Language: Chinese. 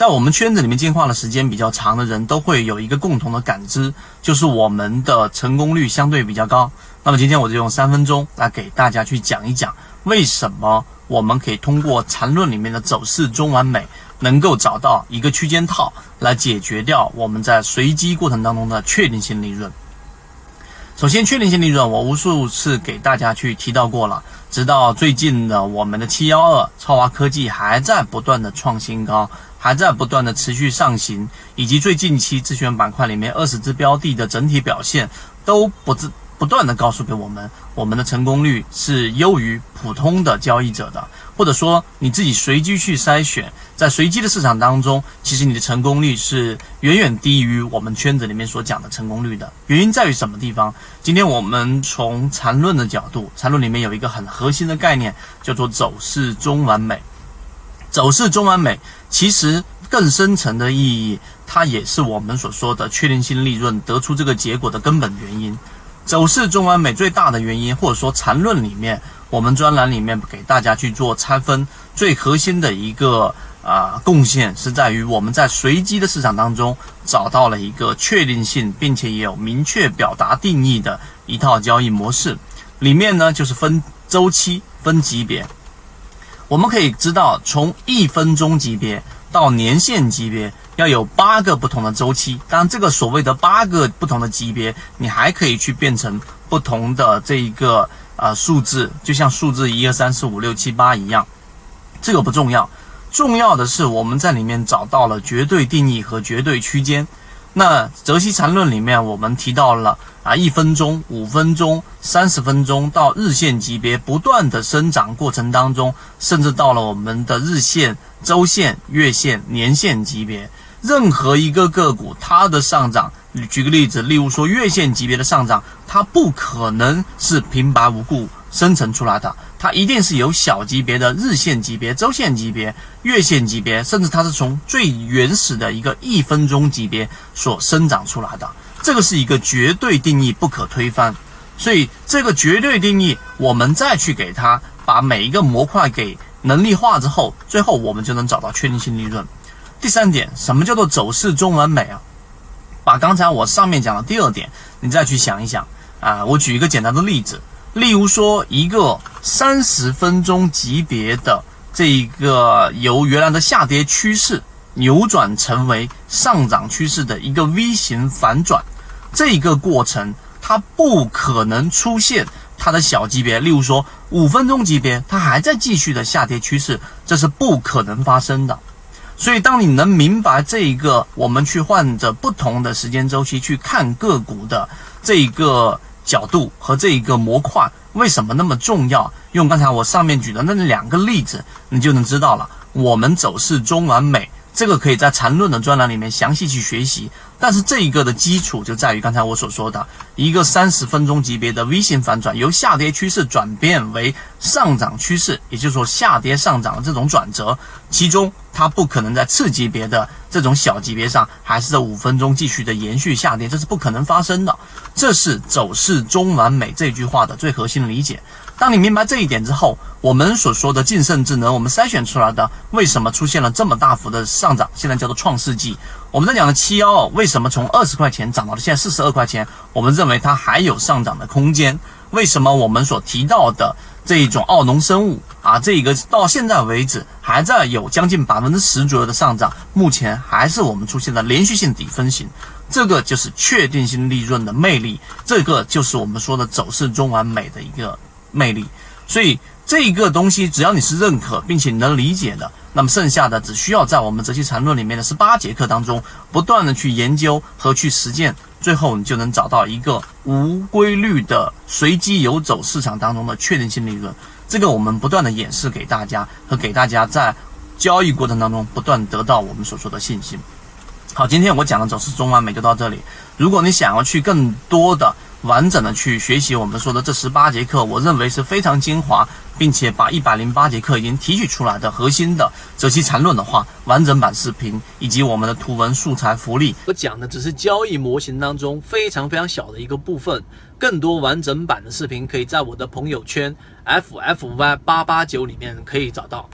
在我们圈子里面进化的时间比较长的人都会有一个共同的感知，就是我们的成功率相对比较高。那么今天我就用三分钟来给大家去讲一讲，为什么我们可以通过缠论里面的走势中完美，能够找到一个区间套来解决掉我们在随机过程当中的确定性利润。首先，确定性利润我无数次给大家去提到过了，直到最近的我们的七幺二超华科技还在不断的创新高，还在不断的持续上行，以及最近期自选板块里面二十只标的的整体表现都不自。不断的告诉给我们，我们的成功率是优于普通的交易者的，或者说你自己随机去筛选，在随机的市场当中，其实你的成功率是远远低于我们圈子里面所讲的成功率的。原因在于什么地方？今天我们从缠论的角度，缠论里面有一个很核心的概念，叫做走势中完美。走势中完美，其实更深层的意义，它也是我们所说的确定性利润得出这个结果的根本原因。走势中完美最大的原因，或者说缠论里面，我们专栏里面给大家去做拆分，最核心的一个啊贡献是在于我们在随机的市场当中找到了一个确定性，并且也有明确表达定义的一套交易模式。里面呢就是分周期、分级别，我们可以知道从一分钟级别到年限级别。要有八个不同的周期，当然这个所谓的八个不同的级别，你还可以去变成不同的这一个呃数字，就像数字一二三四五六七八一样，这个不重要，重要的是我们在里面找到了绝对定义和绝对区间。那泽西缠论里面我们提到了啊一分钟、五分钟、三十分钟到日线级别不断的生长过程当中，甚至到了我们的日线、周线、月线、年线级别。任何一个个股，它的上涨，举个例子，例如说月线级别的上涨，它不可能是平白无故生成出来的，它一定是有小级别的日线级别、周线级别、月线级别，甚至它是从最原始的一个一分钟级别所生长出来的。这个是一个绝对定义，不可推翻。所以这个绝对定义，我们再去给它把每一个模块给能力化之后，最后我们就能找到确定性利润。第三点，什么叫做走势中完美啊？把刚才我上面讲的第二点，你再去想一想啊。我举一个简单的例子，例如说一个三十分钟级别的这一个由原来的下跌趋势扭转成为上涨趋势的一个 V 型反转，这个过程它不可能出现它的小级别，例如说五分钟级别它还在继续的下跌趋势，这是不可能发生的。所以，当你能明白这一个，我们去换着不同的时间周期去看个股的这一个角度和这一个模块为什么那么重要，用刚才我上面举的那两个例子，你就能知道了。我们走势中完美。这个可以在缠论的专栏里面详细去学习，但是这一个的基础就在于刚才我所说的一个三十分钟级别的 V 型反转，由下跌趋势转变为上涨趋势，也就是说下跌上涨的这种转折，其中它不可能在次级别的这种小级别上还是在五分钟继续的延续下跌，这是不可能发生的。这是走势中完美这句话的最核心理解。当你明白这一点之后，我们所说的晋盛智能，我们筛选出来的为什么出现了这么大幅的上涨？现在叫做创世纪。我们在讲的七幺二为什么从二十块钱涨到了现在四十二块钱？我们认为它还有上涨的空间。为什么我们所提到的这一种奥农生物啊，这一个到现在为止还在有将近百分之十左右的上涨？目前还是我们出现的连续性底分型，这个就是确定性利润的魅力，这个就是我们说的走势中完美的一个。魅力，所以这个东西，只要你是认可并且能理解的，那么剩下的只需要在我们择期缠论里面的十八节课当中，不断的去研究和去实践，最后你就能找到一个无规律的随机游走市场当中的确定性利润。这个我们不断的演示给大家，和给大家在交易过程当中不断得到我们所说的信心。好，今天我讲的走势中完美就到这里。如果你想要去更多的。完整的去学习我们说的这十八节课，我认为是非常精华，并且把一百零八节课已经提取出来的核心的择期缠论的话，完整版视频以及我们的图文素材福利，我讲的只是交易模型当中非常非常小的一个部分，更多完整版的视频可以在我的朋友圈 f f y 八八九里面可以找到。